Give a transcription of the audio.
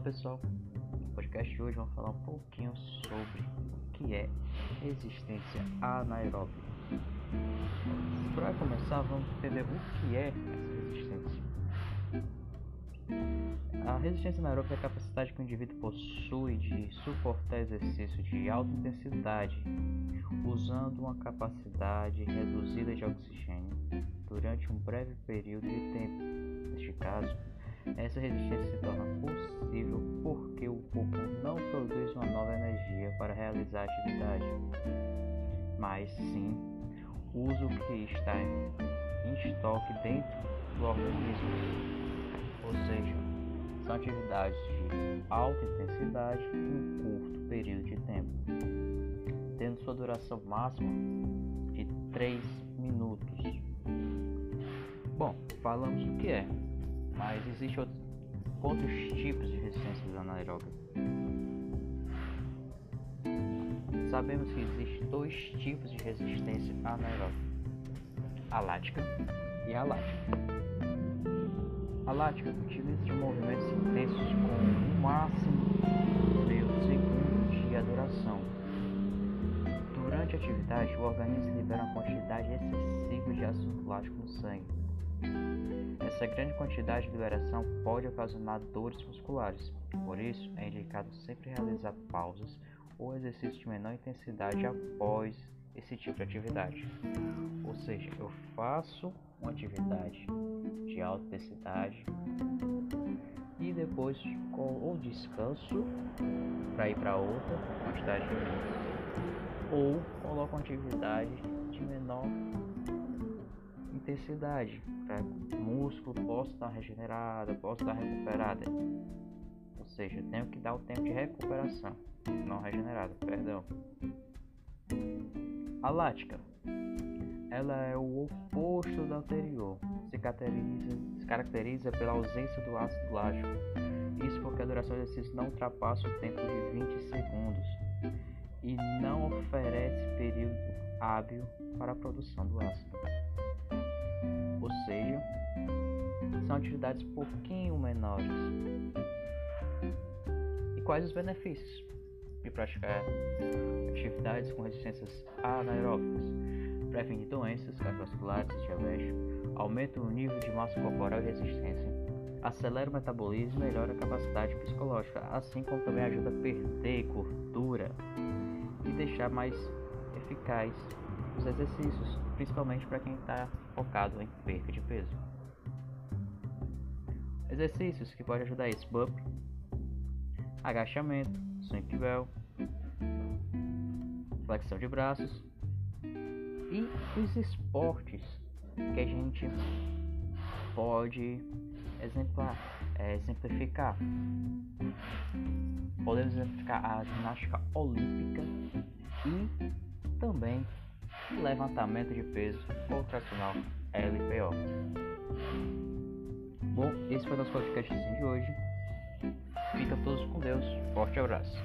Olá pessoal, no podcast de hoje vamos falar um pouquinho sobre o que é resistência anaeróbica. Para começar, vamos entender o que é essa resistência. A resistência anaeróbica é a capacidade que o indivíduo possui de suportar exercícios de alta intensidade usando uma capacidade reduzida de oxigênio durante um breve período de tempo. Neste caso, essa resistência se torna possível porque o corpo não produz uma nova energia para realizar a atividade, mas sim usa o que está em estoque dentro do organismo. Ou seja, são atividades de alta intensidade em um curto período de tempo, tendo sua duração máxima de 3 minutos. Bom, falamos o que é mas existem outros, tipos de resistência anaeróbica. Sabemos que existem dois tipos de resistência anaeróbica: a lática e a lática. A lática utiliza de movimentos intensos com no máximo meio segundo de duração. Durante a atividade, o organismo libera uma quantidade excessiva de ácido lático no sangue essa grande quantidade de liberação pode ocasionar dores musculares, por isso é indicado sempre realizar pausas ou exercícios de menor intensidade após esse tipo de atividade. Ou seja, eu faço uma atividade de alta intensidade e depois ou descanso para ir para outra quantidade de minutos ou coloco uma atividade de menor intensidade, para o músculo possa estar regenerado, possa estar recuperado. Ou seja, tenho que dar o tempo de recuperação, não regenerada, perdão. A lática, ela é o oposto da anterior, se caracteriza, se caracteriza pela ausência do ácido lático. Isso porque a duração do exercício não ultrapassa o tempo de 20 segundos e não oferece período hábil para a produção do ácido ou seja, são atividades um pouquinho menores. E quais os benefícios de praticar atividades com resistências anaeróbicas? Previne doenças cardiovasculares, diabetes, aumenta o nível de massa corporal e resistência, acelera o metabolismo e melhora a capacidade psicológica, assim como também ajuda a perder gordura e deixar mais eficaz os exercícios, principalmente para quem está focado em perda de peso. Exercícios que podem ajudar isso: bump, agachamento, swing bell, flexão de braços e os esportes que a gente pode exemplar, é, exemplificar. Podemos exemplificar a ginástica olímpica e também levantamento de peso ou tracional LPO. Bom, esse foi o nosso podcast de hoje. Fica todos com Deus. Forte abraço.